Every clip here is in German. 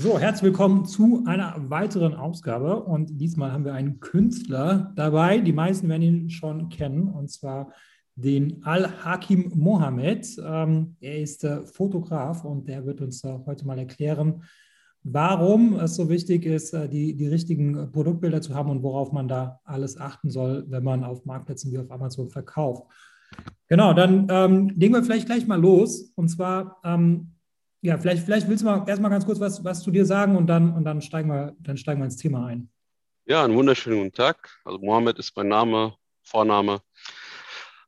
So, herzlich willkommen zu einer weiteren Ausgabe. Und diesmal haben wir einen Künstler dabei. Die meisten werden ihn schon kennen, und zwar den Al-Hakim Mohammed. Ähm, er ist äh, Fotograf und der wird uns äh, heute mal erklären, warum es so wichtig ist, äh, die, die richtigen Produktbilder zu haben und worauf man da alles achten soll, wenn man auf Marktplätzen wie auf Amazon verkauft. Genau, dann ähm, legen wir vielleicht gleich mal los. Und zwar, ähm, ja, vielleicht, vielleicht willst du mal erstmal ganz kurz was, was zu dir sagen und dann, und dann, steigen wir, dann steigen wir ins Thema ein. Ja, einen wunderschönen guten Tag. Also Mohammed ist mein Name, Vorname.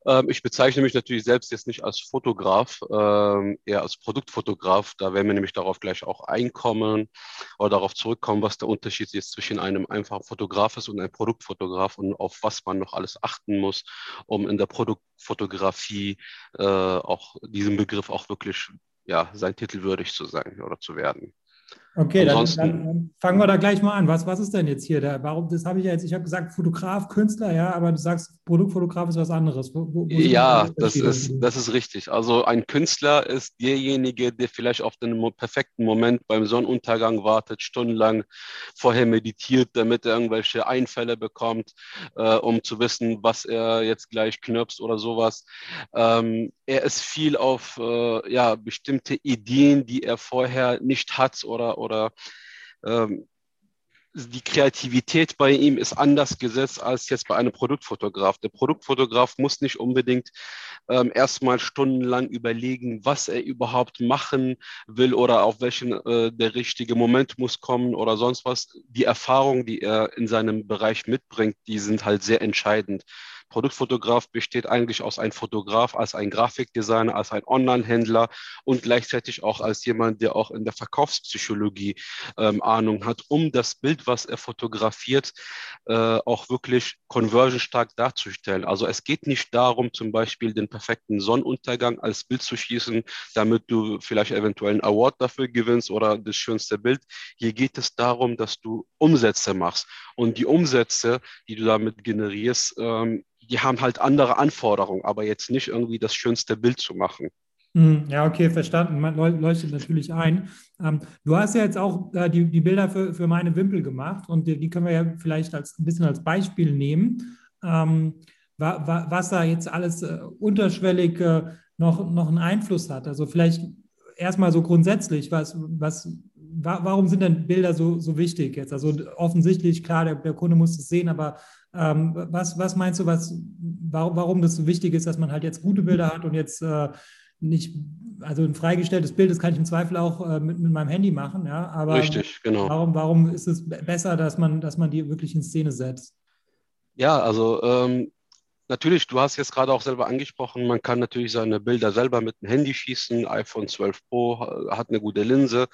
Ähm, ich bezeichne mich natürlich selbst jetzt nicht als Fotograf, ähm, eher als Produktfotograf. Da werden wir nämlich darauf gleich auch einkommen oder darauf zurückkommen, was der Unterschied ist zwischen einem einfachen Fotograf ist und einem Produktfotograf und auf was man noch alles achten muss, um in der Produktfotografie äh, auch diesen Begriff auch wirklich ja, sein Titel würdig zu sein oder zu werden. Okay, dann, dann, fangen wir da gleich mal an. Was, was ist denn jetzt hier? Der, warum, das habe ich ja jetzt, ich habe gesagt Fotograf, Künstler, ja, aber du sagst Produktfotograf ist was anderes. Wo, wo ja, das ist, das ist richtig. Also ein Künstler ist derjenige, der vielleicht auf den perfekten Moment beim Sonnenuntergang wartet, stundenlang vorher meditiert, damit er irgendwelche Einfälle bekommt, äh, um zu wissen, was er jetzt gleich knirpst oder sowas. Ähm, er ist viel auf äh, ja, bestimmte Ideen, die er vorher nicht hat oder oder ähm, die Kreativität bei ihm ist anders gesetzt als jetzt bei einem Produktfotograf. Der Produktfotograf muss nicht unbedingt ähm, erstmal stundenlang überlegen, was er überhaupt machen will oder auf welchen äh, der richtige Moment muss kommen oder sonst was. Die Erfahrungen, die er in seinem Bereich mitbringt, die sind halt sehr entscheidend. Produktfotograf besteht eigentlich aus einem Fotograf, als ein Grafikdesigner, als ein Online-Händler und gleichzeitig auch als jemand, der auch in der Verkaufspsychologie ähm, Ahnung hat, um das Bild, was er fotografiert, äh, auch wirklich conversionstark darzustellen. Also es geht nicht darum, zum Beispiel den perfekten Sonnenuntergang als Bild zu schießen, damit du vielleicht eventuell einen Award dafür gewinnst oder das schönste Bild. Hier geht es darum, dass du Umsätze machst. Und die Umsätze, die du damit generierst, ähm, die haben halt andere Anforderungen, aber jetzt nicht irgendwie das schönste Bild zu machen. Hm, ja, okay, verstanden. Man leuchtet natürlich ein. Ähm, du hast ja jetzt auch äh, die, die Bilder für, für meine Wimpel gemacht und die, können wir ja vielleicht als, ein bisschen als Beispiel nehmen, ähm, wa, wa, was da jetzt alles äh, unterschwellig äh, noch, noch einen Einfluss hat. Also vielleicht erstmal so grundsätzlich, was, was, wa, warum sind denn Bilder so, so wichtig jetzt? Also offensichtlich, klar, der, der Kunde muss es sehen, aber ähm, was, was meinst du, was, warum, warum das so wichtig ist, dass man halt jetzt gute Bilder hat und jetzt äh, nicht, also ein freigestelltes Bild, das kann ich im Zweifel auch äh, mit, mit meinem Handy machen, ja. Aber Richtig, genau. Warum, warum ist es besser, dass man, dass man die wirklich in Szene setzt? Ja, also ähm, Natürlich, du hast jetzt gerade auch selber angesprochen, man kann natürlich seine Bilder selber mit dem Handy schießen. iPhone 12 Pro hat eine gute Linse.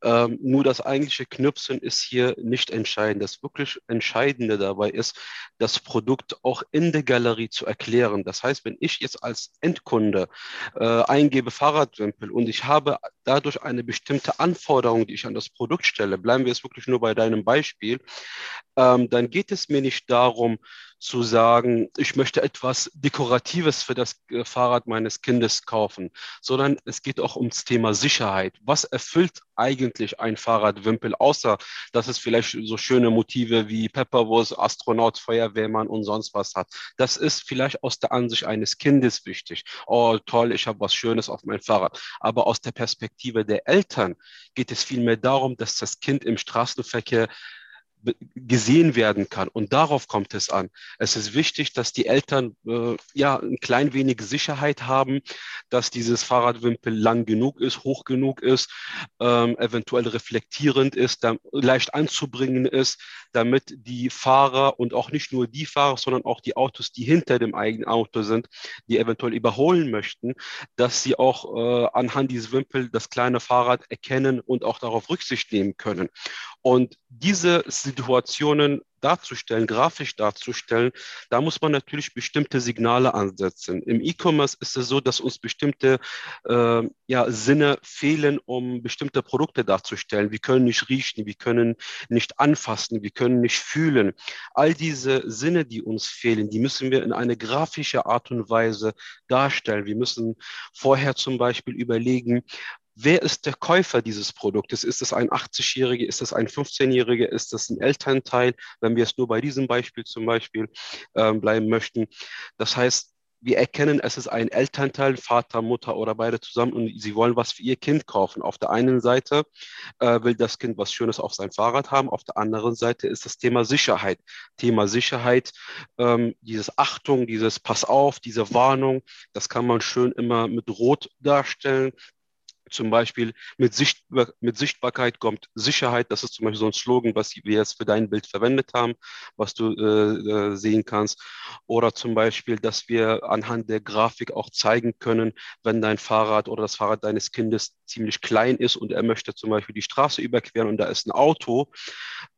Ähm, nur das eigentliche Knüpsen ist hier nicht entscheidend. Das wirklich Entscheidende dabei ist, das Produkt auch in der Galerie zu erklären. Das heißt, wenn ich jetzt als Endkunde äh, eingebe Fahrradwimpel und ich habe dadurch eine bestimmte Anforderung, die ich an das Produkt stelle, bleiben wir jetzt wirklich nur bei deinem Beispiel, ähm, dann geht es mir nicht darum, zu sagen, ich möchte etwas Dekoratives für das äh, Fahrrad meines Kindes kaufen, sondern es geht auch ums Thema Sicherheit. Was erfüllt eigentlich ein Fahrradwimpel, außer dass es vielleicht so schöne Motive wie Pepperwurst, Astronaut, Feuerwehrmann und sonst was hat. Das ist vielleicht aus der Ansicht eines Kindes wichtig. Oh, toll, ich habe was Schönes auf meinem Fahrrad. Aber aus der Perspektive der Eltern geht es vielmehr darum, dass das Kind im Straßenverkehr gesehen werden kann. Und darauf kommt es an. Es ist wichtig, dass die Eltern äh, ja ein klein wenig Sicherheit haben, dass dieses Fahrradwimpel lang genug ist, hoch genug ist, ähm, eventuell reflektierend ist, dann leicht anzubringen ist, damit die Fahrer und auch nicht nur die Fahrer, sondern auch die Autos, die hinter dem eigenen Auto sind, die eventuell überholen möchten, dass sie auch äh, anhand dieses Wimpel das kleine Fahrrad erkennen und auch darauf Rücksicht nehmen können. Und diese Situationen darzustellen, grafisch darzustellen, da muss man natürlich bestimmte Signale ansetzen. Im E-Commerce ist es so, dass uns bestimmte äh, ja, Sinne fehlen, um bestimmte Produkte darzustellen. Wir können nicht riechen, wir können nicht anfassen, wir können nicht fühlen. All diese Sinne, die uns fehlen, die müssen wir in eine grafische Art und Weise darstellen. Wir müssen vorher zum Beispiel überlegen, wer ist der Käufer dieses Produktes? Ist es ein 80-Jähriger, ist es ein 15-Jähriger, ist es ein Elternteil, wenn wir es nur bei diesem Beispiel zum Beispiel äh, bleiben möchten. Das heißt, wir erkennen, es ist ein Elternteil, Vater, Mutter oder beide zusammen und sie wollen was für ihr Kind kaufen. Auf der einen Seite äh, will das Kind was Schönes auf seinem Fahrrad haben, auf der anderen Seite ist das Thema Sicherheit. Thema Sicherheit, ähm, dieses Achtung, dieses Pass auf, diese Warnung, das kann man schön immer mit Rot darstellen. Zum Beispiel mit, Sichtbar mit Sichtbarkeit kommt Sicherheit. Das ist zum Beispiel so ein Slogan, was wir jetzt für dein Bild verwendet haben, was du äh, äh, sehen kannst. Oder zum Beispiel, dass wir anhand der Grafik auch zeigen können, wenn dein Fahrrad oder das Fahrrad deines Kindes ziemlich klein ist und er möchte zum Beispiel die Straße überqueren und da ist ein Auto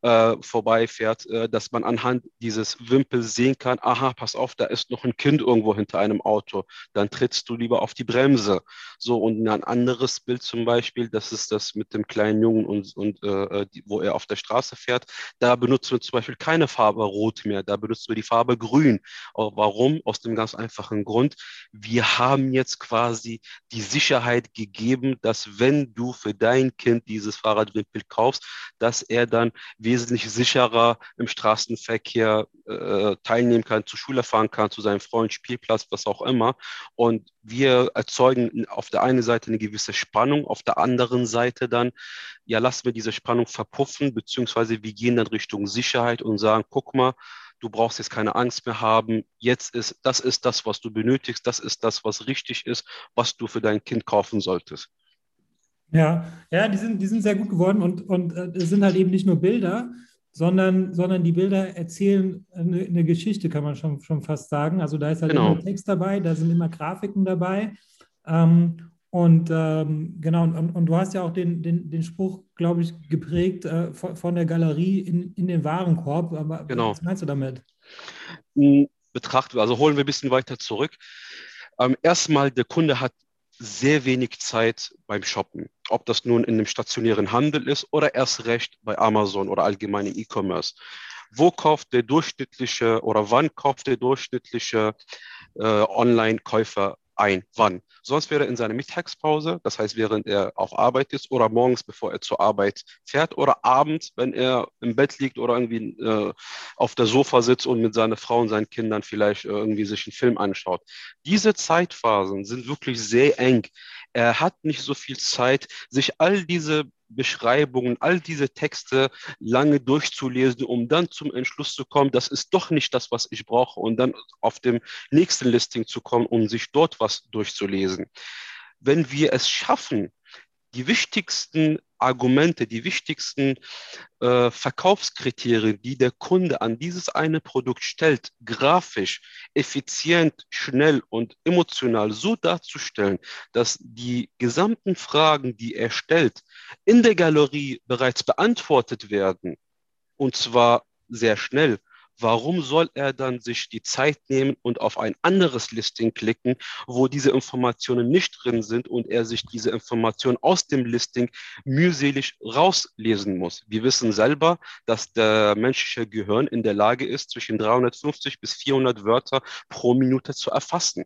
äh, vorbeifährt, äh, dass man anhand dieses Wimpels sehen kann, aha, pass auf, da ist noch ein Kind irgendwo hinter einem Auto. Dann trittst du lieber auf die Bremse. So, und ein anderes Bild zum Beispiel, das ist das mit dem kleinen Jungen und, und äh, die, wo er auf der Straße fährt. Da benutzen wir zum Beispiel keine Farbe Rot mehr, da benutzen wir die Farbe Grün. Warum? Aus dem ganz einfachen Grund, wir haben jetzt quasi die Sicherheit gegeben, dass wenn du für dein Kind dieses Fahrradwimpel kaufst, dass er dann wesentlich sicherer im Straßenverkehr äh, teilnehmen kann, zur Schule fahren kann, zu seinem Freund, Spielplatz, was auch immer. Und wir erzeugen auf der einen Seite eine gewisse Spannung, auf der anderen Seite dann, ja, lassen wir diese Spannung verpuffen, beziehungsweise wir gehen dann Richtung Sicherheit und sagen, guck mal, du brauchst jetzt keine Angst mehr haben, jetzt ist, das ist das, was du benötigst, das ist das, was richtig ist, was du für dein Kind kaufen solltest. Ja, ja, die sind, die sind sehr gut geworden und, und äh, es sind halt eben nicht nur Bilder, sondern, sondern die Bilder erzählen eine, eine, Geschichte, kann man schon, schon fast sagen. Also da ist halt genau. immer Text dabei, da sind immer Grafiken dabei. Ähm, und ähm, genau, und, und, du hast ja auch den, den, den Spruch, glaube ich, geprägt äh, von, von, der Galerie in, in den Warenkorb. Aber genau. was meinst du damit? Hm, betrachten, also holen wir ein bisschen weiter zurück. Ähm, erstmal, der Kunde hat sehr wenig Zeit beim Shoppen. Ob das nun in dem stationären Handel ist oder erst recht bei Amazon oder allgemein im E-Commerce. Wo kauft der durchschnittliche oder wann kauft der durchschnittliche äh, Online-Käufer ein? Wann? Sonst wäre er in seiner Mittagspause, das heißt, während er auf Arbeit ist oder morgens, bevor er zur Arbeit fährt oder abends, wenn er im Bett liegt oder irgendwie äh, auf der Sofa sitzt und mit seiner Frau und seinen Kindern vielleicht äh, irgendwie sich einen Film anschaut. Diese Zeitphasen sind wirklich sehr eng. Er hat nicht so viel Zeit, sich all diese Beschreibungen, all diese Texte lange durchzulesen, um dann zum Entschluss zu kommen, das ist doch nicht das, was ich brauche, und dann auf dem nächsten Listing zu kommen, um sich dort was durchzulesen. Wenn wir es schaffen, die wichtigsten Argumente, die wichtigsten äh, Verkaufskriterien, die der Kunde an dieses eine Produkt stellt, grafisch, effizient, schnell und emotional so darzustellen, dass die gesamten Fragen, die er stellt, in der Galerie bereits beantwortet werden, und zwar sehr schnell, warum soll er dann sich die Zeit nehmen und auf ein anderes Listing klicken, wo diese Informationen nicht drin sind und er sich diese Informationen aus dem Listing mühselig rauslesen muss. Wir wissen selber, dass der menschliche Gehirn in der Lage ist, zwischen 350 bis 400 Wörter pro Minute zu erfassen.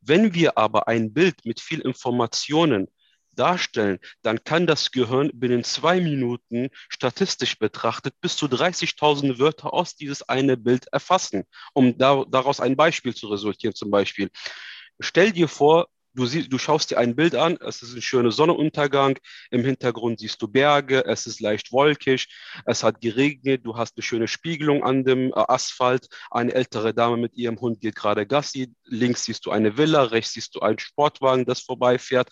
Wenn wir aber ein Bild mit viel Informationen darstellen, dann kann das Gehirn binnen zwei Minuten statistisch betrachtet bis zu 30.000 Wörter aus dieses eine Bild erfassen, um da, daraus ein Beispiel zu resultieren. Zum Beispiel, stell dir vor, du, siehst, du schaust dir ein Bild an, es ist ein schöner Sonnenuntergang, im Hintergrund siehst du Berge, es ist leicht wolkig, es hat geregnet, du hast eine schöne Spiegelung an dem äh, Asphalt, eine ältere Dame mit ihrem Hund geht gerade Gassi, links siehst du eine Villa, rechts siehst du einen Sportwagen, das vorbeifährt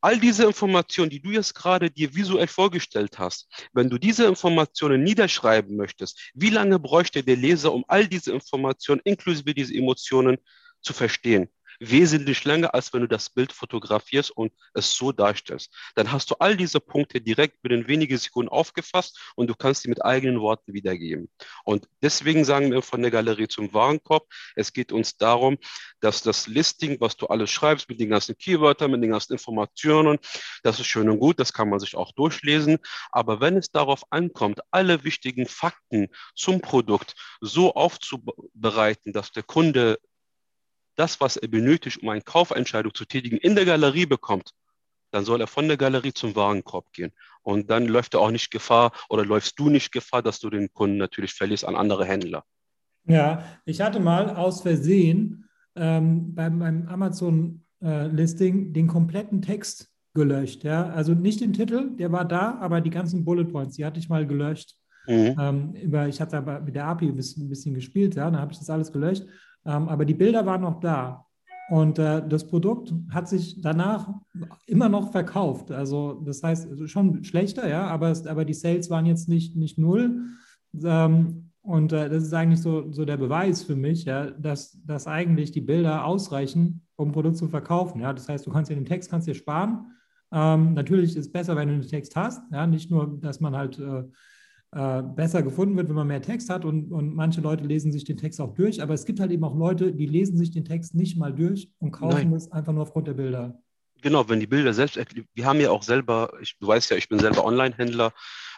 all diese Informationen, die du jetzt gerade dir visuell vorgestellt hast, wenn du diese Informationen niederschreiben möchtest, wie lange bräuchte der Leser, um all diese Informationen inklusive diese Emotionen zu verstehen? Wesentlich länger, als wenn du das Bild fotografierst und es so darstellst. Dann hast du all diese Punkte direkt binnen wenige Sekunden aufgefasst und du kannst sie mit eigenen Worten wiedergeben. Und deswegen sagen wir von der Galerie zum Warenkorb, es geht uns darum, dass das Listing, was du alles schreibst, mit den ganzen Keywörtern, mit den ganzen Informationen, das ist schön und gut, das kann man sich auch durchlesen. Aber wenn es darauf ankommt, alle wichtigen Fakten zum Produkt so aufzubereiten, dass der Kunde das, was er benötigt, um eine Kaufentscheidung zu tätigen, in der Galerie bekommt dann soll er von der Galerie zum Warenkorb gehen. Und dann läuft er auch nicht Gefahr oder läufst du nicht Gefahr, dass du den Kunden natürlich verlierst an andere Händler. Ja, ich hatte mal aus Versehen ähm, beim, beim Amazon-Listing äh, den kompletten Text gelöscht. Ja? Also nicht den Titel, der war da, aber die ganzen Bullet Points, die hatte ich mal gelöscht. Mhm. Ähm, über, ich hatte aber mit der API ein bisschen, ein bisschen gespielt, ja, dann habe ich das alles gelöscht. Ähm, aber die Bilder waren noch da. Und äh, das Produkt hat sich danach immer noch verkauft. Also das heißt, schon schlechter, ja, aber, aber die Sales waren jetzt nicht, nicht null. Ähm, und äh, das ist eigentlich so, so der Beweis für mich, ja, dass, dass eigentlich die Bilder ausreichen, um ein Produkt zu verkaufen. Ja. Das heißt, du kannst dir den Text kannst dir sparen. Ähm, natürlich ist es besser, wenn du den Text hast. Ja. Nicht nur, dass man halt äh, äh, besser gefunden wird, wenn man mehr Text hat und, und manche Leute lesen sich den Text auch durch, aber es gibt halt eben auch Leute, die lesen sich den Text nicht mal durch und kaufen es einfach nur aufgrund der Bilder. Genau, wenn die Bilder selbst, wir haben ja auch selber, ich, du weißt ja, ich bin selber Online-Händler,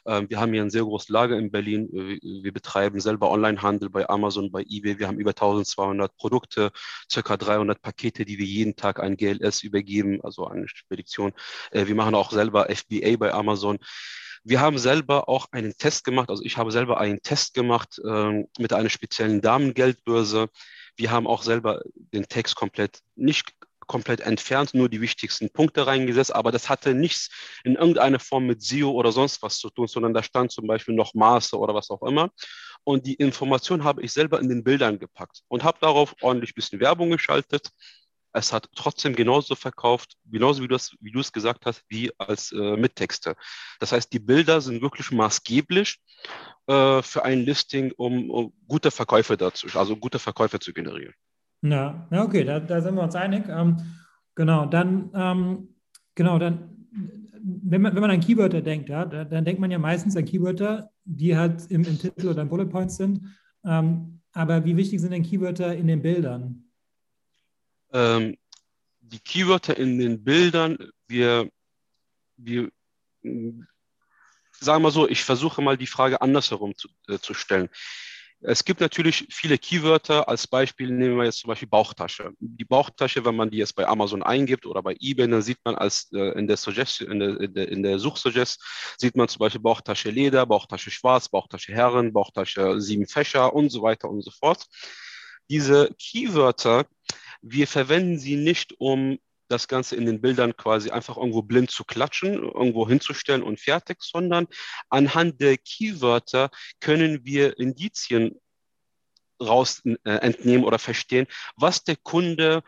ähm, wir haben hier ein sehr großes Lager in Berlin. Wir betreiben selber Online-Handel bei Amazon, bei eBay. Wir haben über 1200 Produkte, circa 300 Pakete, die wir jeden Tag an GLS übergeben, also eine Spedition. Äh, wir machen auch selber FBA bei Amazon. Wir haben selber auch einen Test gemacht, also ich habe selber einen Test gemacht äh, mit einer speziellen Damengeldbörse. Wir haben auch selber den Text komplett nicht komplett entfernt, nur die wichtigsten Punkte reingesetzt, aber das hatte nichts in irgendeiner Form mit SEO oder sonst was zu tun, sondern da stand zum Beispiel noch Maße oder was auch immer. Und die Information habe ich selber in den Bildern gepackt und habe darauf ordentlich ein bisschen Werbung geschaltet es hat trotzdem genauso verkauft, genauso wie du, es, wie gesagt hast, wie als äh, mit Texte. Das heißt, die Bilder sind wirklich maßgeblich äh, für ein Listing, um, um, gute Verkäufe dazu, also gute Verkäufe zu generieren. Ja, ja okay, da, da sind wir uns einig. Ähm, genau, dann, ähm, genau, dann, wenn man, wenn man an Keywörter denkt, ja, dann denkt man ja meistens an Keywörter, die halt im, im Titel oder in Bullet Points sind. Ähm, aber wie wichtig sind denn Keywörter in den Bildern? Ähm, die Keywörter in den Bildern, wir, wir sagen wir so, ich versuche mal die Frage andersherum zu, äh, zu stellen. Es gibt natürlich viele Keywörter. Als Beispiel nehmen wir jetzt zum Beispiel Bauchtasche. Die Bauchtasche, wenn man die jetzt bei Amazon eingibt oder bei eBay, dann sieht man als äh, in der Suggestion, in der, in der, in der Suchsuggest, sieht man zum Beispiel Bauchtasche Leder, Bauchtasche Schwarz, Bauchtasche Herren, Bauchtasche sieben Fächer und so weiter und so fort. Diese Keywörter wir verwenden sie nicht, um das Ganze in den Bildern quasi einfach irgendwo blind zu klatschen, irgendwo hinzustellen und fertig, sondern anhand der Keywörter können wir Indizien raus äh, entnehmen oder verstehen, was der Kunde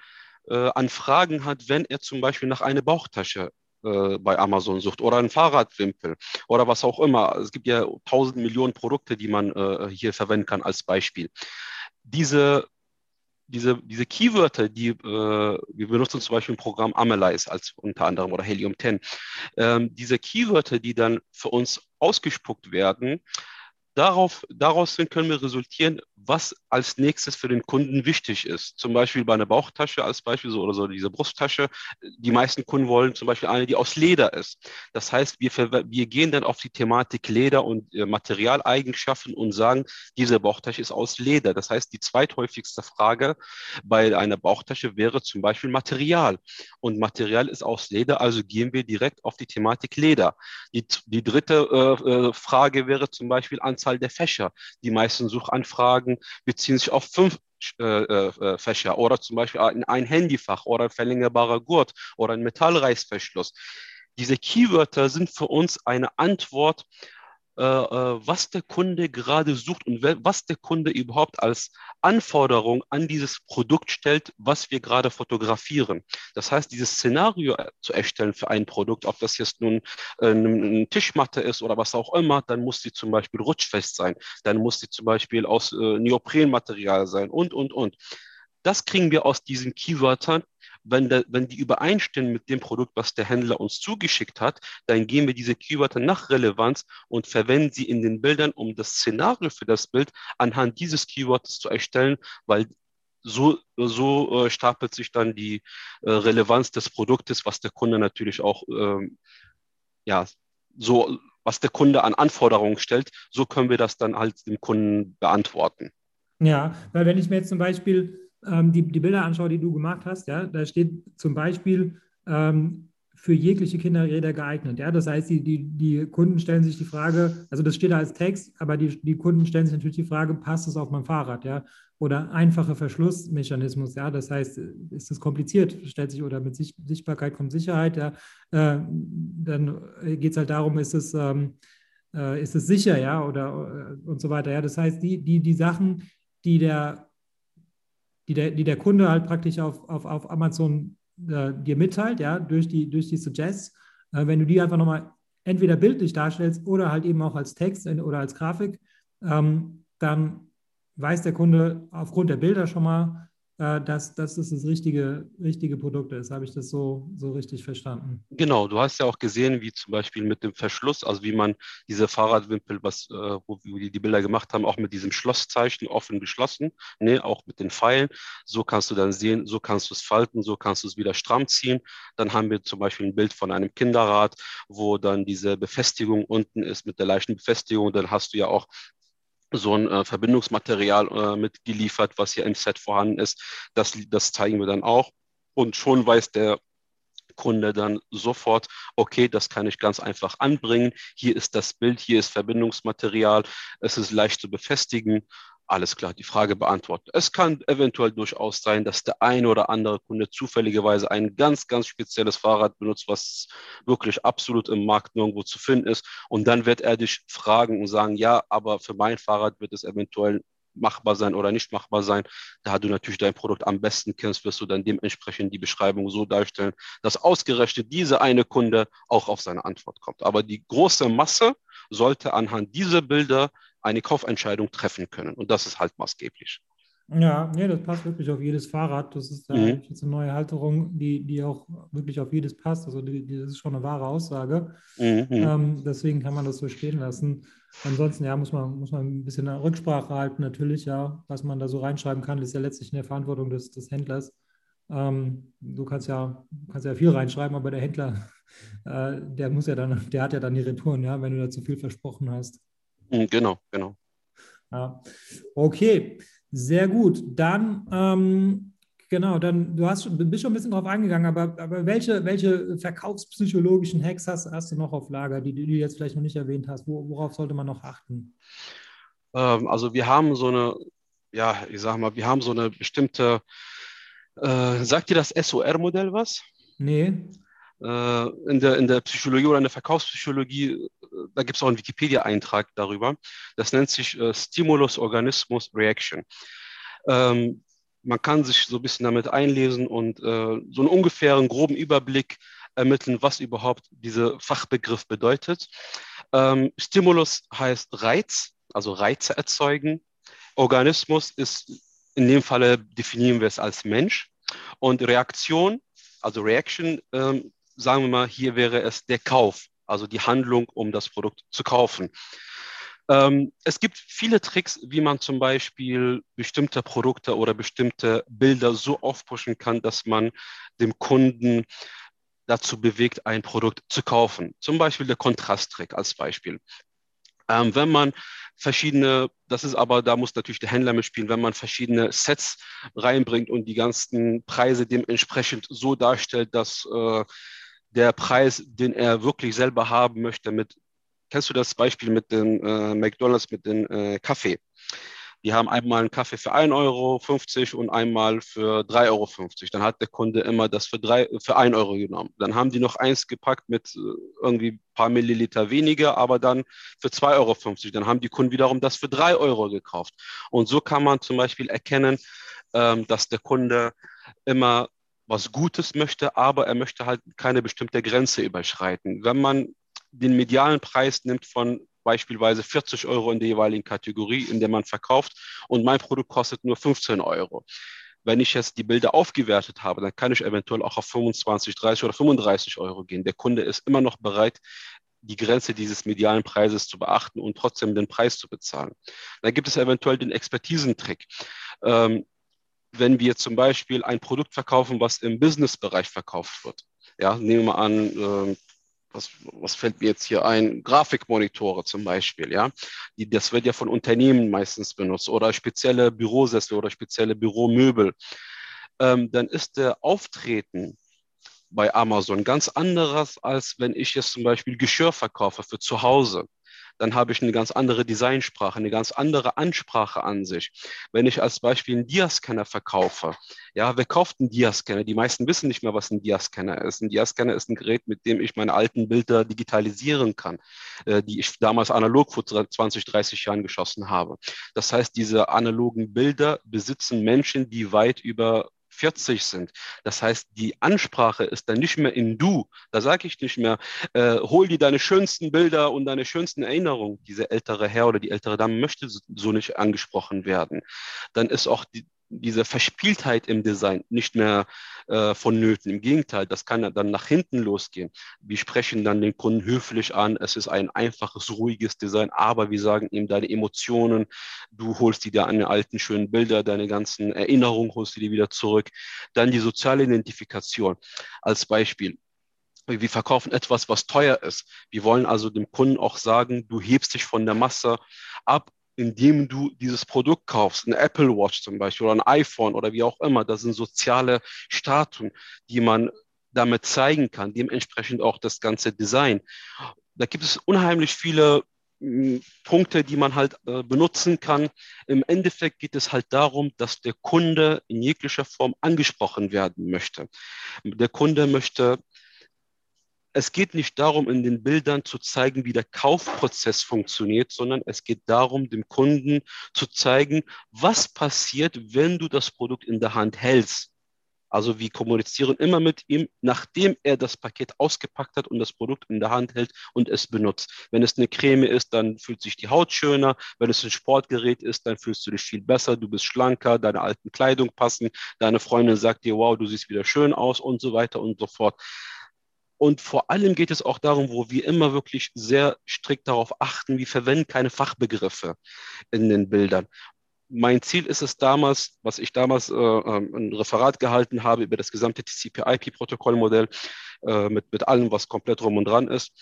äh, an Fragen hat, wenn er zum Beispiel nach einer Bauchtasche äh, bei Amazon sucht oder einen Fahrradwimpel oder was auch immer. Es gibt ja tausend Millionen Produkte, die man äh, hier verwenden kann als Beispiel. Diese diese, diese Keywörter, die äh, wir benutzen zum Beispiel im Programm Amelize als unter anderem oder Helium 10, ähm, diese Keywörter, die dann für uns ausgespuckt werden, Darauf, daraus können wir resultieren, was als nächstes für den Kunden wichtig ist. Zum Beispiel bei einer Bauchtasche als Beispiel so oder so diese Brusttasche. Die meisten Kunden wollen zum Beispiel eine, die aus Leder ist. Das heißt, wir, wir gehen dann auf die Thematik Leder und äh, Materialeigenschaften und sagen, diese Bauchtasche ist aus Leder. Das heißt, die zweithäufigste Frage bei einer Bauchtasche wäre zum Beispiel Material. Und Material ist aus Leder, also gehen wir direkt auf die Thematik Leder. Die, die dritte äh, äh Frage wäre zum Beispiel Anzahl Anzahl der Fächer. Die meisten Suchanfragen beziehen sich auf fünf äh, äh, Fächer oder zum Beispiel ein Handyfach oder ein verlängerbarer Gurt oder ein Metallreißverschluss. Diese Keywörter sind für uns eine Antwort äh, äh, was der Kunde gerade sucht und was der Kunde überhaupt als Anforderung an dieses Produkt stellt, was wir gerade fotografieren. Das heißt, dieses Szenario äh, zu erstellen für ein Produkt, ob das jetzt nun eine Tischmatte ist oder was auch immer, dann muss sie zum Beispiel rutschfest sein, dann muss sie zum Beispiel aus Neoprenmaterial sein und, und, und. Das kriegen wir aus diesen Keywörtern wenn, der, wenn die übereinstimmen mit dem Produkt, was der Händler uns zugeschickt hat, dann gehen wir diese Keywörter nach Relevanz und verwenden sie in den Bildern, um das Szenario für das Bild anhand dieses Keywords zu erstellen, weil so, so äh, stapelt sich dann die äh, Relevanz des Produktes, was der Kunde natürlich auch, ähm, ja, so, was der Kunde an Anforderungen stellt, so können wir das dann halt dem Kunden beantworten. Ja, weil wenn ich mir jetzt zum Beispiel ähm, die, die Bilder anschaue, die du gemacht hast, ja, da steht zum Beispiel ähm, für jegliche Kinderräder geeignet. Ja, das heißt, die, die, die Kunden stellen sich die Frage, also das steht da als Text, aber die, die Kunden stellen sich natürlich die Frage, passt es auf mein Fahrrad, ja? Oder einfache Verschlussmechanismus, ja. Das heißt, ist es kompliziert, stellt sich, oder mit Sichtbarkeit kommt Sicherheit, ja, äh, dann geht es halt darum, ist es, ähm, äh, ist es sicher, ja, oder äh, und so weiter. Ja, das heißt, die, die, die Sachen, die der, die der, die der Kunde halt praktisch auf, auf, auf Amazon äh, dir mitteilt, ja, durch die, durch die Suggests, äh, wenn du die einfach nochmal entweder bildlich darstellst oder halt eben auch als Text oder als Grafik, ähm, dann weiß der Kunde aufgrund der Bilder schon mal, äh, dass, dass das das richtige, richtige Produkt ist. Habe ich das so, so richtig verstanden? Genau, du hast ja auch gesehen, wie zum Beispiel mit dem Verschluss, also wie man diese Fahrradwimpel, was, äh, wo, die die Bilder gemacht haben, auch mit diesem Schlosszeichen offen geschlossen, ne, auch mit den Pfeilen. So kannst du dann sehen, so kannst du es falten, so kannst du es wieder stramm ziehen. Dann haben wir zum Beispiel ein Bild von einem Kinderrad, wo dann diese Befestigung unten ist mit der leichten Befestigung. Dann hast du ja auch so ein äh, Verbindungsmaterial äh, mitgeliefert, was hier im Set vorhanden ist. Das, das zeigen wir dann auch. Und schon weiß der Kunde dann sofort, okay, das kann ich ganz einfach anbringen. Hier ist das Bild, hier ist Verbindungsmaterial, es ist leicht zu befestigen alles klar, die Frage beantwortet. Es kann eventuell durchaus sein, dass der eine oder andere Kunde zufälligerweise ein ganz, ganz spezielles Fahrrad benutzt, was wirklich absolut im Markt nirgendwo zu finden ist. Und dann wird er dich fragen und sagen, ja, aber für mein Fahrrad wird es eventuell machbar sein oder nicht machbar sein. Da du natürlich dein Produkt am besten kennst, wirst du dann dementsprechend die Beschreibung so darstellen, dass ausgerechnet diese eine Kunde auch auf seine Antwort kommt. Aber die große Masse sollte anhand dieser Bilder eine Kaufentscheidung treffen können. Und das ist halt maßgeblich. Ja, nee, das passt wirklich auf jedes Fahrrad. Das ist mhm. jetzt eine neue Halterung, die, die auch wirklich auf jedes passt. Also die, die das ist schon eine wahre Aussage. Mhm. Ähm, deswegen kann man das so stehen lassen. Ansonsten, ja, muss man, muss man ein bisschen Rücksprache halten, natürlich, ja. Was man da so reinschreiben kann, ist ja letztlich in der Verantwortung des, des Händlers. Ähm, du kannst ja, kannst ja viel reinschreiben, aber der Händler, äh, der muss ja dann, der hat ja dann die Retouren, ja, wenn du da zu viel versprochen hast. Mhm, genau, genau. Ja. Okay, sehr gut. Dann, ähm, genau, dann, du hast, bist schon ein bisschen drauf eingegangen, aber, aber welche, welche verkaufspsychologischen Hacks hast, hast du noch auf Lager, die, die du jetzt vielleicht noch nicht erwähnt hast? Wo, worauf sollte man noch achten? Ähm, also wir haben so eine, ja, ich sag mal, wir haben so eine bestimmte, äh, sagt dir das SOR-Modell was? Nee. Äh, in, der, in der Psychologie oder in der Verkaufspsychologie, da gibt es auch einen Wikipedia-Eintrag darüber. Das nennt sich äh, Stimulus Organismus Reaction. Ähm, man kann sich so ein bisschen damit einlesen und äh, so einen ungefähren groben Überblick ermitteln, was überhaupt dieser Fachbegriff bedeutet. Ähm, Stimulus heißt Reiz, also Reize erzeugen. Organismus ist in dem Falle definieren wir es als Mensch. Und Reaktion, also Reaction, ähm, sagen wir mal, hier wäre es der Kauf, also die Handlung, um das Produkt zu kaufen. Ähm, es gibt viele Tricks, wie man zum Beispiel bestimmte Produkte oder bestimmte Bilder so aufpushen kann, dass man dem Kunden dazu bewegt, ein Produkt zu kaufen. Zum Beispiel der Kontrasttrick als Beispiel. Ähm, wenn man verschiedene, das ist aber, da muss natürlich der Händler mitspielen, wenn man verschiedene Sets reinbringt und die ganzen Preise dementsprechend so darstellt, dass äh, der Preis, den er wirklich selber haben möchte, mit, kennst du das Beispiel mit den äh, McDonalds, mit dem äh, Kaffee? Die haben einmal einen Kaffee für 1,50 Euro und einmal für 3,50 Euro. Dann hat der Kunde immer das für, drei, für 1 Euro genommen. Dann haben die noch eins gepackt mit äh, irgendwie ein paar Milliliter weniger, aber dann für 2,50 Euro. Dann haben die Kunden wiederum das für 3 Euro gekauft. Und so kann man zum Beispiel erkennen, ähm, dass der Kunde immer was Gutes möchte, aber er möchte halt keine bestimmte Grenze überschreiten. Wenn man den medialen Preis nimmt von beispielsweise 40 Euro in der jeweiligen Kategorie, in der man verkauft und mein Produkt kostet nur 15 Euro. Wenn ich jetzt die Bilder aufgewertet habe, dann kann ich eventuell auch auf 25, 30 oder 35 Euro gehen. Der Kunde ist immer noch bereit, die Grenze dieses medialen Preises zu beachten und trotzdem den Preis zu bezahlen. Da gibt es eventuell den Expertisentrick. Ähm, wenn wir zum Beispiel ein Produkt verkaufen, was im Business-Bereich verkauft wird. Ja, nehmen wir an, äh, was, was fällt mir jetzt hier ein? Grafikmonitore zum Beispiel, ja. Die, das wird ja von Unternehmen meistens benutzt oder spezielle Bürosessel oder spezielle Büromöbel. Ähm, dann ist der Auftreten bei Amazon ganz anderes, als wenn ich jetzt zum Beispiel Geschirr verkaufe für zu Hause dann habe ich eine ganz andere Designsprache, eine ganz andere Ansprache an sich. Wenn ich als Beispiel einen Diascanner verkaufe, ja, wer kauft einen Diascanner? Die meisten wissen nicht mehr, was ein Diascanner ist. Ein Diascanner ist ein Gerät, mit dem ich meine alten Bilder digitalisieren kann, äh, die ich damals analog vor 20, 30 Jahren geschossen habe. Das heißt, diese analogen Bilder besitzen Menschen, die weit über 40 sind. Das heißt, die Ansprache ist dann nicht mehr in du. Da sage ich nicht mehr, äh, hol dir deine schönsten Bilder und deine schönsten Erinnerungen. Dieser ältere Herr oder die ältere Dame möchte so nicht angesprochen werden. Dann ist auch die, diese Verspieltheit im Design nicht mehr äh, vonnöten. Im Gegenteil, das kann dann nach hinten losgehen. Wir sprechen dann den Kunden höflich an. Es ist ein einfaches, ruhiges Design, aber wir sagen ihm deine Emotionen. Du holst dir deine alten schönen Bilder, deine ganzen Erinnerungen holst du dir wieder zurück. Dann die soziale Identifikation als Beispiel. Wir verkaufen etwas, was teuer ist. Wir wollen also dem Kunden auch sagen, du hebst dich von der Masse ab indem du dieses Produkt kaufst, eine Apple Watch zum Beispiel oder ein iPhone oder wie auch immer. Das sind soziale Statuen, die man damit zeigen kann, dementsprechend auch das ganze Design. Da gibt es unheimlich viele hm, Punkte, die man halt äh, benutzen kann. Im Endeffekt geht es halt darum, dass der Kunde in jeglicher Form angesprochen werden möchte. Der Kunde möchte es geht nicht darum, in den Bildern zu zeigen, wie der Kaufprozess funktioniert, sondern es geht darum, dem Kunden zu zeigen, was passiert, wenn du das Produkt in der Hand hältst. Also wir kommunizieren immer mit ihm, nachdem er das Paket ausgepackt hat und das Produkt in der Hand hält und es benutzt. Wenn es eine Creme ist, dann fühlt sich die Haut schöner. Wenn es ein Sportgerät ist, dann fühlst du dich viel besser. Du bist schlanker, deine alten Kleidung passen. Deine Freundin sagt dir, wow, du siehst wieder schön aus und so weiter und so fort. Und vor allem geht es auch darum, wo wir immer wirklich sehr strikt darauf achten, wir verwenden keine Fachbegriffe in den Bildern. Mein Ziel ist es damals, was ich damals äh, ähm, ein Referat gehalten habe über das gesamte TCP-IP-Protokollmodell äh, mit, mit allem, was komplett rum und dran ist,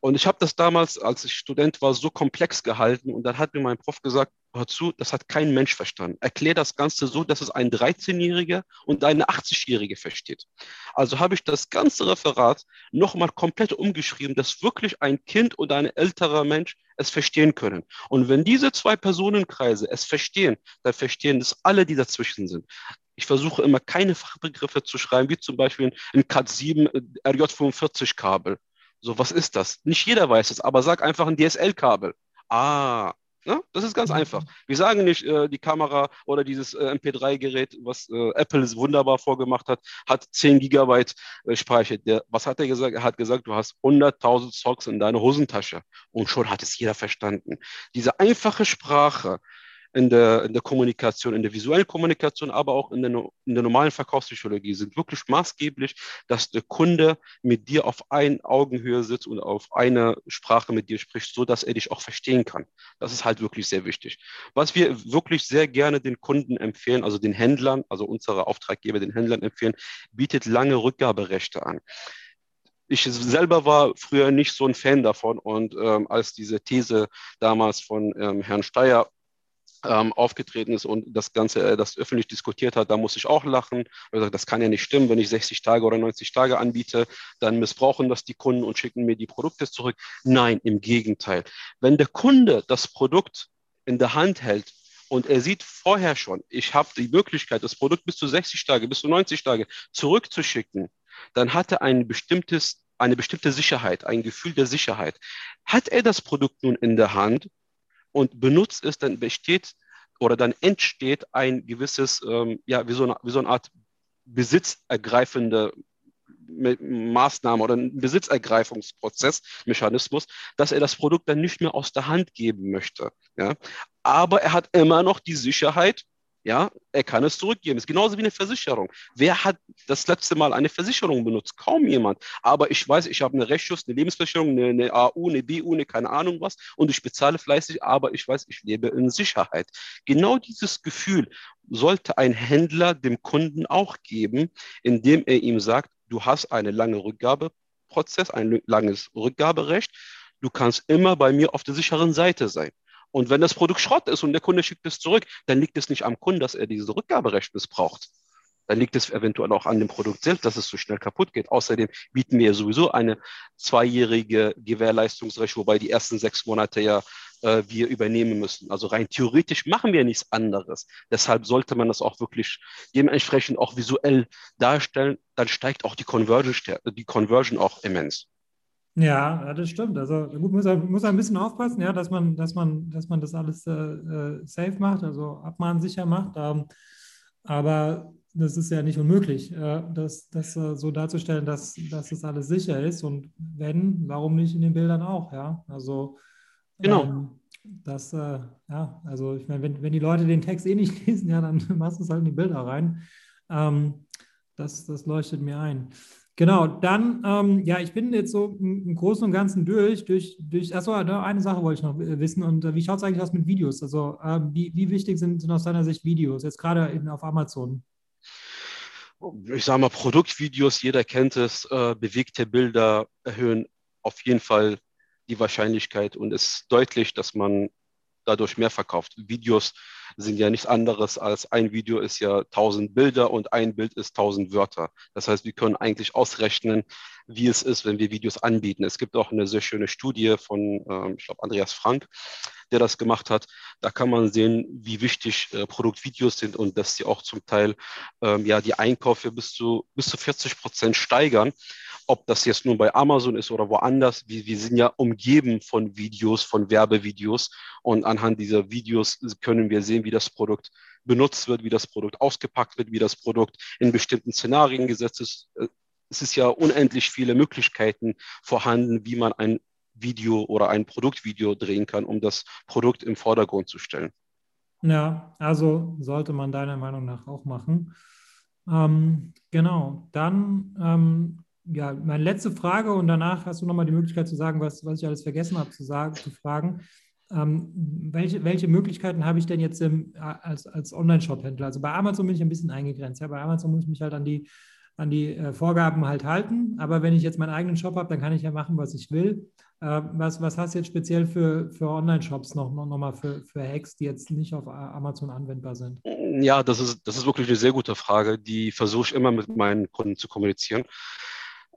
und ich habe das damals, als ich Student war, so komplex gehalten. Und dann hat mir mein Prof gesagt, hör zu, das hat kein Mensch verstanden. Erklär das Ganze so, dass es ein 13-Jähriger und eine 80-Jährige versteht. Also habe ich das ganze Referat nochmal komplett umgeschrieben, dass wirklich ein Kind oder ein älterer Mensch es verstehen können. Und wenn diese zwei Personenkreise es verstehen, dann verstehen es alle, die dazwischen sind. Ich versuche immer keine Fachbegriffe zu schreiben, wie zum Beispiel ein CAT7 RJ45-Kabel. So, was ist das? Nicht jeder weiß es, aber sag einfach ein DSL-Kabel. Ah, ne? das ist ganz mhm. einfach. Wir sagen nicht, äh, die Kamera oder dieses äh, MP3-Gerät, was äh, Apple wunderbar vorgemacht hat, hat 10 Gigabyte äh, Speicher. Der, was hat er gesagt? Er hat gesagt, du hast 100.000 Socks in deiner Hosentasche. Und schon hat es jeder verstanden. Diese einfache Sprache, in der, in der Kommunikation, in der visuellen Kommunikation, aber auch in der, in der normalen Verkaufspsychologie sind wirklich maßgeblich, dass der Kunde mit dir auf ein Augenhöhe sitzt und auf eine Sprache mit dir spricht, so dass er dich auch verstehen kann. Das ist halt wirklich sehr wichtig. Was wir wirklich sehr gerne den Kunden empfehlen, also den Händlern, also unsere Auftraggeber den Händlern empfehlen, bietet lange Rückgaberechte an ich selber war früher nicht so ein Fan davon und ähm, als diese These damals von ähm, Herrn Steyer ähm, aufgetreten ist und das Ganze, äh, das öffentlich diskutiert hat, da muss ich auch lachen. Also, das kann ja nicht stimmen, wenn ich 60 Tage oder 90 Tage anbiete, dann missbrauchen das die Kunden und schicken mir die Produkte zurück. Nein, im Gegenteil. Wenn der Kunde das Produkt in der Hand hält und er sieht vorher schon, ich habe die Möglichkeit, das Produkt bis zu 60 Tage, bis zu 90 Tage zurückzuschicken, dann hat er ein bestimmtes eine bestimmte Sicherheit, ein Gefühl der Sicherheit. Hat er das Produkt nun in der Hand, und benutzt es, dann besteht oder dann entsteht ein gewisses, ähm, ja, wie so, eine, wie so eine Art besitzergreifende Maßnahme oder ein Besitzergreifungsprozess, Mechanismus, dass er das Produkt dann nicht mehr aus der Hand geben möchte. Ja? Aber er hat immer noch die Sicherheit, ja, er kann es zurückgeben. Es ist genauso wie eine Versicherung. Wer hat das letzte Mal eine Versicherung benutzt? Kaum jemand. Aber ich weiß, ich habe eine Rechtsschutz, eine Lebensversicherung, eine, eine AU, eine BU, eine keine Ahnung was und ich bezahle fleißig, aber ich weiß, ich lebe in Sicherheit. Genau dieses Gefühl sollte ein Händler dem Kunden auch geben, indem er ihm sagt, du hast einen langen Rückgabeprozess, ein langes Rückgaberecht. Du kannst immer bei mir auf der sicheren Seite sein. Und wenn das Produkt Schrott ist und der Kunde schickt es zurück, dann liegt es nicht am Kunden, dass er dieses Rückgaberecht missbraucht. dann liegt es eventuell auch an dem Produkt selbst, dass es so schnell kaputt geht. Außerdem bieten wir sowieso eine zweijährige Gewährleistungsrecht, wobei die ersten sechs Monate ja äh, wir übernehmen müssen. Also rein theoretisch machen wir nichts anderes. Deshalb sollte man das auch wirklich dementsprechend auch visuell darstellen. Dann steigt auch die Conversion, die Conversion auch immens. Ja, das stimmt. Also gut, muss man muss ein bisschen aufpassen, ja, dass man, dass man, dass man das alles äh, äh safe macht, also abmahnsicher macht. Ähm, aber das ist ja nicht unmöglich, äh, das, das äh, so darzustellen, dass, dass das alles sicher ist. Und wenn, warum nicht in den Bildern auch, ja? Also genau. Ähm, das, äh, ja, also ich meine, wenn, wenn die Leute den Text eh nicht lesen, ja, dann machst du es halt in die Bilder rein. Ähm, das, das leuchtet mir ein. Genau, dann, ähm, ja, ich bin jetzt so im Großen und Ganzen durch. durch, durch achso, eine Sache wollte ich noch wissen. Und äh, wie schaut es eigentlich aus mit Videos? Also, äh, wie, wie wichtig sind, sind aus deiner Sicht Videos, jetzt gerade eben auf Amazon? Ich sage mal, Produktvideos, jeder kennt es, äh, bewegte Bilder erhöhen auf jeden Fall die Wahrscheinlichkeit und es ist deutlich, dass man dadurch mehr verkauft. Videos sind ja nichts anderes als ein Video ist ja 1000 Bilder und ein Bild ist 1000 Wörter. Das heißt, wir können eigentlich ausrechnen, wie es ist, wenn wir Videos anbieten. Es gibt auch eine sehr schöne Studie von, äh, ich glaube, Andreas Frank, der das gemacht hat. Da kann man sehen, wie wichtig äh, Produktvideos sind und dass sie auch zum Teil ähm, ja die Einkäufe bis zu, bis zu 40 Prozent steigern ob das jetzt nun bei Amazon ist oder woanders, wir, wir sind ja umgeben von Videos, von Werbevideos und anhand dieser Videos können wir sehen, wie das Produkt benutzt wird, wie das Produkt ausgepackt wird, wie das Produkt in bestimmten Szenarien gesetzt ist. Es ist ja unendlich viele Möglichkeiten vorhanden, wie man ein Video oder ein Produktvideo drehen kann, um das Produkt im Vordergrund zu stellen. Ja, also sollte man deiner Meinung nach auch machen. Ähm, genau, dann ähm, ja, meine letzte Frage und danach hast du nochmal die Möglichkeit zu sagen, was, was ich alles vergessen habe zu sagen, zu fragen. Ähm, welche, welche Möglichkeiten habe ich denn jetzt im, als, als Online-Shop-Händler? Also bei Amazon bin ich ein bisschen eingegrenzt. Ja, bei Amazon muss ich mich halt an die, an die äh, Vorgaben halt halten. Aber wenn ich jetzt meinen eigenen Shop habe, dann kann ich ja machen, was ich will. Äh, was, was hast du jetzt speziell für, für Online-Shops noch, noch, noch mal für, für Hacks, die jetzt nicht auf Amazon anwendbar sind? Ja, das ist, das ist wirklich eine sehr gute Frage. Die versuche ich immer mit meinen Kunden zu kommunizieren.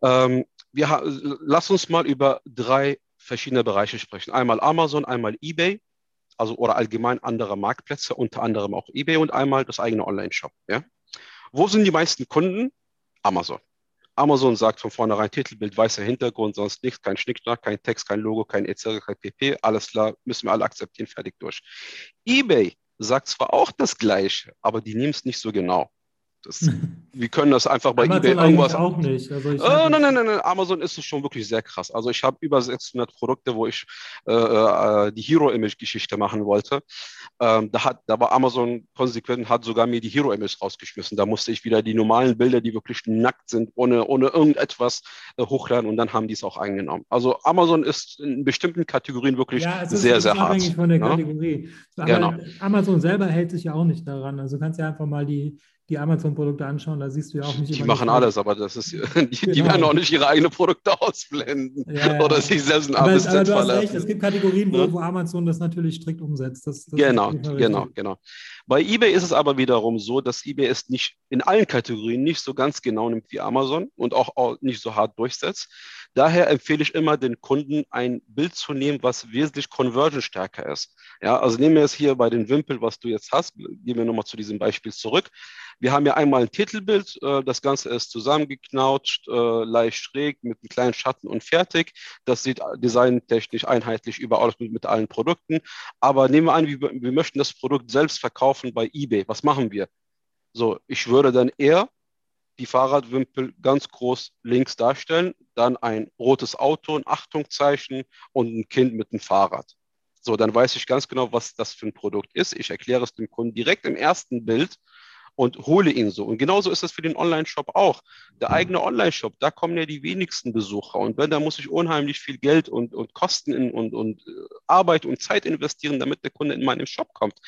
Ähm, wir lass uns mal über drei verschiedene Bereiche sprechen. Einmal Amazon, einmal eBay, also oder allgemein andere Marktplätze, unter anderem auch eBay und einmal das eigene Online-Shop. Ja? Wo sind die meisten Kunden? Amazon. Amazon sagt von vornherein Titelbild, weißer Hintergrund, sonst nichts, kein Schnickschnack, kein Text, kein Logo, kein etc., kein pp. Alles klar, müssen wir alle akzeptieren, fertig durch. eBay sagt zwar auch das Gleiche, aber die nehmen es nicht so genau. Das, wir können das einfach bei Amazon eBay irgendwas. auch nicht. Also ich äh, nein, nein, nein, nein, Amazon ist es schon wirklich sehr krass. Also ich habe über 600 Produkte, wo ich äh, äh, die Hero-Image-Geschichte machen wollte. Ähm, da, hat, da war Amazon konsequent, hat sogar mir die Hero-Image rausgeschmissen. Da musste ich wieder die normalen Bilder, die wirklich nackt sind, ohne, ohne irgendetwas äh, hochladen und dann haben die es auch eingenommen. Also Amazon ist in bestimmten Kategorien wirklich ja, es ist, sehr, sehr hart. Abhängig von der ja? Ne? Kategorie. Aber genau. Amazon selber hält sich ja auch nicht daran. Also du kannst ja einfach mal die die Amazon-Produkte anschauen, da siehst du ja auch nicht. Die machen alles, aber das ist, die, genau. die werden auch nicht ihre eigenen Produkte ausblenden ja, ja. oder sich selbst ein aber, aber du hast recht, es gibt Kategorien, wo, ja? wo, Amazon das natürlich strikt umsetzt. Das, das genau, genau, genau. Bei eBay ist es aber wiederum so, dass eBay es nicht in allen Kategorien nicht so ganz genau nimmt wie Amazon und auch, auch nicht so hart durchsetzt. Daher empfehle ich immer den Kunden, ein Bild zu nehmen, was wesentlich conversion stärker ist. Ja, also nehmen wir es hier bei den Wimpel, was du jetzt hast. Gehen wir nochmal zu diesem Beispiel zurück. Wir haben ja einmal ein Titelbild. Äh, das Ganze ist zusammengeknautscht, äh, leicht schräg mit einem kleinen Schatten und fertig. Das sieht designtechnisch einheitlich überall aus mit, allen Produkten. Aber nehmen wir an, wir möchten das Produkt selbst verkaufen bei eBay. Was machen wir? So, ich würde dann eher die Fahrradwimpel ganz groß links darstellen, dann ein rotes Auto, ein Achtungszeichen und ein Kind mit einem Fahrrad. So, dann weiß ich ganz genau, was das für ein Produkt ist. Ich erkläre es dem Kunden direkt im ersten Bild und hole ihn so. Und genauso ist es für den Online-Shop auch. Der eigene Online-Shop, da kommen ja die wenigsten Besucher. Und wenn, da muss ich unheimlich viel Geld und, und Kosten und, und äh, Arbeit und Zeit investieren, damit der Kunde in meinen Shop kommt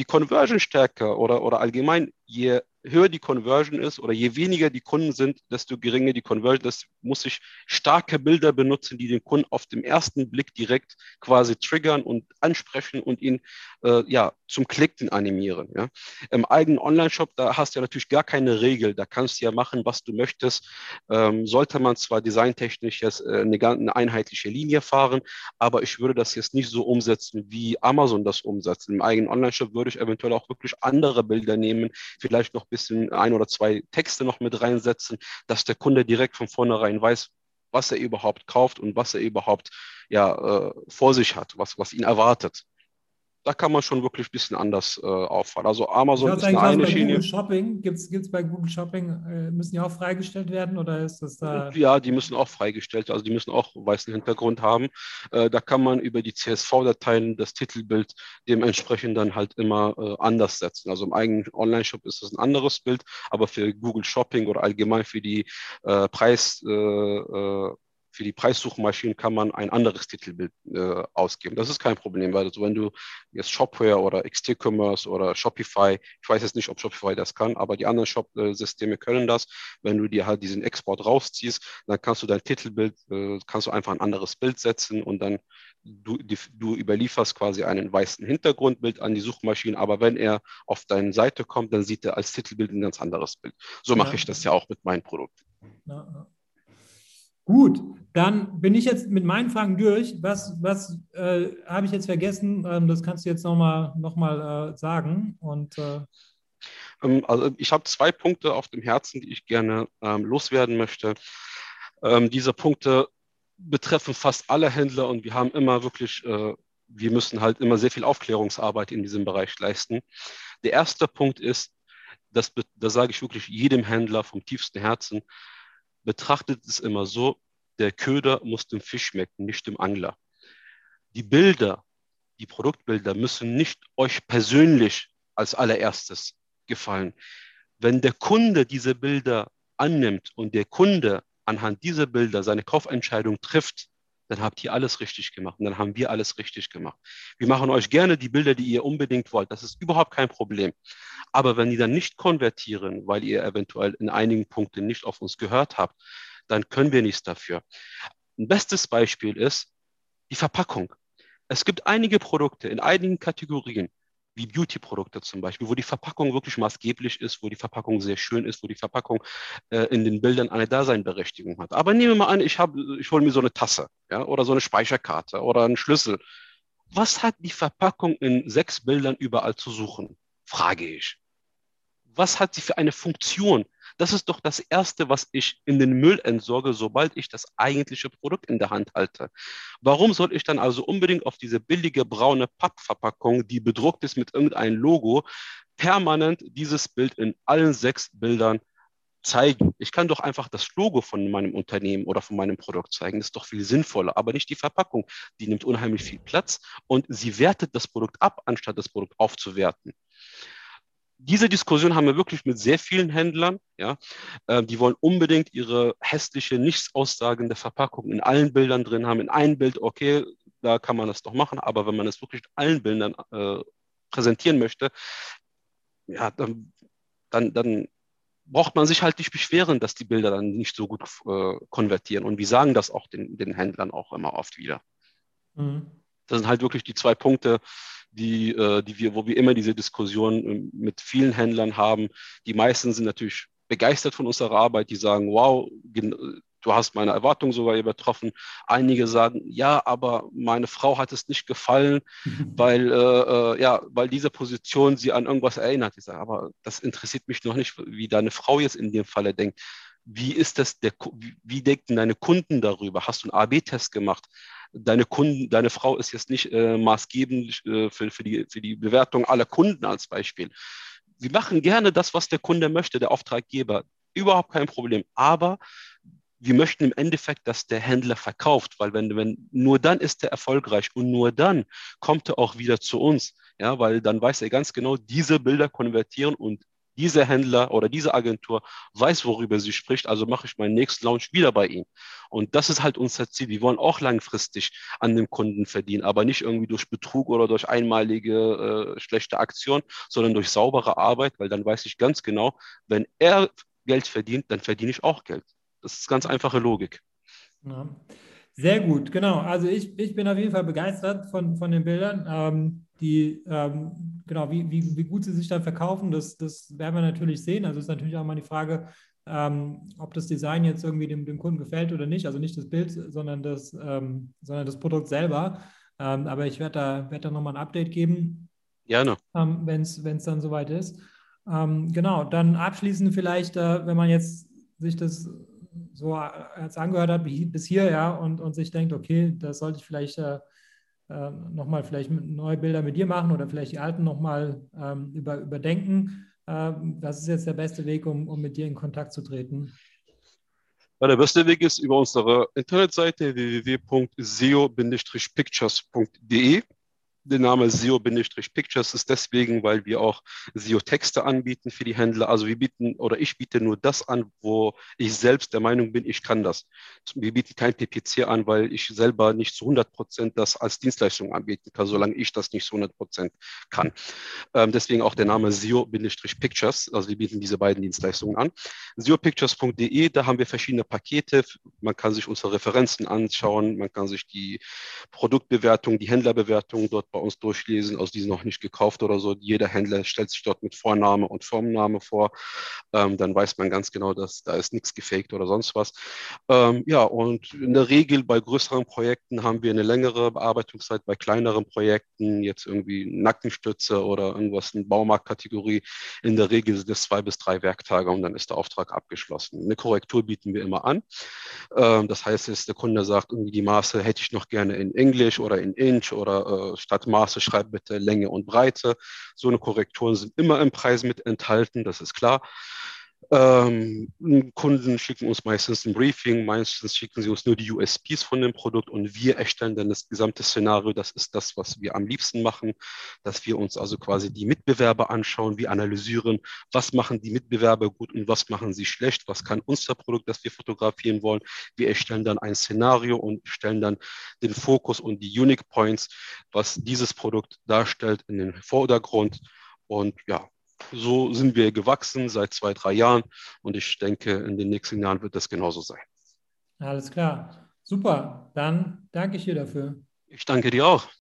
die Conversion stärker oder, oder allgemein, je höher die Conversion ist oder je weniger die Kunden sind, desto geringer die Conversion. Das muss ich starke Bilder benutzen, die den Kunden auf dem ersten Blick direkt quasi triggern und ansprechen und ihn äh, ja zum Klicken animieren. Ja. Im eigenen Online-Shop, da hast du ja natürlich gar keine Regel. Da kannst du ja machen, was du möchtest. Ähm, sollte man zwar designtechnisch jetzt äh, eine, eine einheitliche Linie fahren, aber ich würde das jetzt nicht so umsetzen, wie Amazon das umsetzt. Im eigenen Online-Shop würde ich eventuell auch wirklich andere Bilder nehmen, vielleicht noch bisschen ein oder zwei Texte noch mit reinsetzen, dass der Kunde direkt von vornherein weiß, was er überhaupt kauft und was er überhaupt ja, äh, vor sich hat, was, was ihn erwartet da kann man schon wirklich ein bisschen anders äh, auffallen. Also Amazon ist eine, eine bei Schiene. Google Shopping, gibt es bei Google Shopping, äh, müssen die auch freigestellt werden oder ist das da? Ja, die müssen auch freigestellt, also die müssen auch weißen Hintergrund haben. Äh, da kann man über die CSV-Dateien das Titelbild dementsprechend dann halt immer äh, anders setzen. Also im eigenen Online-Shop ist das ein anderes Bild, aber für Google Shopping oder allgemein für die äh, Preis äh, für die Preissuchmaschinen kann man ein anderes Titelbild äh, ausgeben. Das ist kein Problem, weil also wenn du jetzt Shopware oder XT-Commerce oder Shopify, ich weiß jetzt nicht, ob Shopify das kann, aber die anderen Shop-Systeme können das. Wenn du dir halt diesen Export rausziehst, dann kannst du dein Titelbild, äh, kannst du einfach ein anderes Bild setzen und dann du, die, du überlieferst quasi einen weißen Hintergrundbild an die Suchmaschine, aber wenn er auf deine Seite kommt, dann sieht er als Titelbild ein ganz anderes Bild. So mache ja. ich das ja auch mit meinen Produkten. Ja. Gut, dann bin ich jetzt mit meinen Fragen durch. Was, was äh, habe ich jetzt vergessen? Ähm, das kannst du jetzt nochmal noch mal, äh, sagen. Und, äh ähm, also ich habe zwei Punkte auf dem Herzen, die ich gerne ähm, loswerden möchte. Ähm, diese Punkte betreffen fast alle Händler und wir haben immer wirklich, äh, wir müssen halt immer sehr viel Aufklärungsarbeit in diesem Bereich leisten. Der erste Punkt ist, das, das sage ich wirklich jedem Händler vom tiefsten Herzen, betrachtet es immer so, der Köder muss dem Fisch schmecken, nicht dem Angler. Die Bilder, die Produktbilder müssen nicht euch persönlich als allererstes gefallen. Wenn der Kunde diese Bilder annimmt und der Kunde anhand dieser Bilder seine Kaufentscheidung trifft, dann habt ihr alles richtig gemacht und dann haben wir alles richtig gemacht. Wir machen euch gerne die Bilder, die ihr unbedingt wollt. Das ist überhaupt kein Problem. Aber wenn die dann nicht konvertieren, weil ihr eventuell in einigen Punkten nicht auf uns gehört habt, dann können wir nichts dafür. Ein bestes Beispiel ist die Verpackung. Es gibt einige Produkte in einigen Kategorien, wie Beauty-Produkte zum Beispiel, wo die Verpackung wirklich maßgeblich ist, wo die Verpackung sehr schön ist, wo die Verpackung äh, in den Bildern eine Daseinberechtigung hat. Aber nehmen wir mal an, ich, ich hole mir so eine Tasse ja, oder so eine Speicherkarte oder einen Schlüssel. Was hat die Verpackung in sechs Bildern überall zu suchen? Frage ich. Was hat sie für eine Funktion? Das ist doch das Erste, was ich in den Müll entsorge, sobald ich das eigentliche Produkt in der Hand halte. Warum soll ich dann also unbedingt auf diese billige braune Pappverpackung, die bedruckt ist mit irgendeinem Logo, permanent dieses Bild in allen sechs Bildern zeigen. Ich kann doch einfach das Logo von meinem Unternehmen oder von meinem Produkt zeigen. Das ist doch viel sinnvoller, aber nicht die Verpackung. Die nimmt unheimlich viel Platz und sie wertet das Produkt ab, anstatt das Produkt aufzuwerten diese Diskussion haben wir wirklich mit sehr vielen Händlern. Ja, äh, die wollen unbedingt ihre hässliche, nichts aussagende Verpackung in allen Bildern drin haben. In einem Bild, okay, da kann man das doch machen, aber wenn man es wirklich in allen Bildern äh, präsentieren möchte, ja, dann, dann, dann braucht man sich halt nicht beschweren, dass die Bilder dann nicht so gut äh, konvertieren. Und wir sagen das auch den, den Händlern auch immer oft wieder. Mhm. Das sind halt wirklich die zwei Punkte, die, äh, die wir, wo wir immer diese Diskussion äh, mit vielen Händlern haben. Die meisten sind natürlich begeistert von unserer Arbeit, die sagen, wow, du hast meine Erwartungen sogar übertroffen. Einige sagen, ja, aber meine Frau hat es nicht gefallen, weil, äh, äh, ja, weil diese Position sie an irgendwas erinnert. Ich sage, aber das interessiert mich noch nicht, wie deine Frau jetzt in dem Falle denkt. Wie ist das, der, wie denken deine Kunden darüber? Hast du einen AB-Test gemacht? deine Kunden, deine Frau ist jetzt nicht äh, maßgebend äh, für, für, die, für die Bewertung aller Kunden als Beispiel. Wir machen gerne das, was der Kunde möchte, der Auftraggeber. Überhaupt kein Problem. Aber wir möchten im Endeffekt, dass der Händler verkauft, weil wenn, wenn nur dann ist er erfolgreich und nur dann kommt er auch wieder zu uns, ja, weil dann weiß er ganz genau, diese Bilder konvertieren und dieser Händler oder diese Agentur weiß, worüber sie spricht, also mache ich meinen nächsten Launch wieder bei ihm. Und das ist halt unser Ziel. Wir wollen auch langfristig an dem Kunden verdienen, aber nicht irgendwie durch Betrug oder durch einmalige äh, schlechte Aktion, sondern durch saubere Arbeit, weil dann weiß ich ganz genau, wenn er Geld verdient, dann verdiene ich auch Geld. Das ist ganz einfache Logik. Ja. Sehr gut, genau. Also ich, ich bin auf jeden Fall begeistert von, von den Bildern. Ähm, die, ähm, genau, wie, wie, wie gut sie sich dann verkaufen, das, das werden wir natürlich sehen. Also ist natürlich auch mal die Frage, ähm, ob das Design jetzt irgendwie dem, dem Kunden gefällt oder nicht. Also nicht das Bild, sondern das, ähm, sondern das Produkt selber. Ähm, aber ich werde da, werd da nochmal ein Update geben. Gerne. Ähm, Wenn es dann soweit ist. Ähm, genau, dann abschließend vielleicht, äh, wenn man jetzt sich das so als angehört hat bis hier, ja, und, und sich denkt, okay, das sollte ich vielleicht äh, äh nochmal vielleicht neue Bilder mit dir machen oder vielleicht die alten nochmal ähm, über, überdenken. Was ist jetzt der beste Weg, um, um mit dir in Kontakt zu treten? Ja, der beste Weg ist über unsere Internetseite www.seo-pictures.de. Der Name SEO-Pictures ist deswegen, weil wir auch SEO-Texte anbieten für die Händler. Also wir bieten oder ich biete nur das an, wo ich selbst der Meinung bin, ich kann das. Wir bieten kein PPC an, weil ich selber nicht zu 100 Prozent das als Dienstleistung anbieten kann, solange ich das nicht zu 100 Prozent kann. Ähm, deswegen auch der Name SEO-Pictures. Also wir bieten diese beiden Dienstleistungen an. SEOpictures.de, da haben wir verschiedene Pakete. Man kann sich unsere Referenzen anschauen, man kann sich die Produktbewertung, die Händlerbewertung dort bei uns durchlesen, also die sind noch nicht gekauft oder so. Jeder Händler stellt sich dort mit Vorname und Firmenname vor. Ähm, dann weiß man ganz genau, dass da ist nichts gefaked oder sonst was. Ähm, ja, und in der Regel bei größeren Projekten haben wir eine längere Bearbeitungszeit. Bei kleineren Projekten, jetzt irgendwie Nackenstütze oder irgendwas in Baumarktkategorie, in der Regel sind es zwei bis drei Werktage und dann ist der Auftrag abgeschlossen. Eine Korrektur bieten wir immer an. Ähm, das heißt, der Kunde sagt, irgendwie die Maße hätte ich noch gerne in Englisch oder in Inch oder äh, statt Maße schreibt bitte Länge und Breite. So eine Korrekturen sind immer im Preis mit enthalten, das ist klar. Ähm, Kunden schicken uns meistens ein Briefing, meistens schicken sie uns nur die USPs von dem Produkt und wir erstellen dann das gesamte Szenario. Das ist das, was wir am liebsten machen, dass wir uns also quasi die Mitbewerber anschauen, wir analysieren, was machen die Mitbewerber gut und was machen sie schlecht, was kann unser Produkt, das wir fotografieren wollen. Wir erstellen dann ein Szenario und stellen dann den Fokus und die Unique Points, was dieses Produkt darstellt, in den Vordergrund. Und ja, so sind wir gewachsen seit zwei, drei Jahren und ich denke, in den nächsten Jahren wird das genauso sein. Alles klar. Super. Dann danke ich dir dafür. Ich danke dir auch.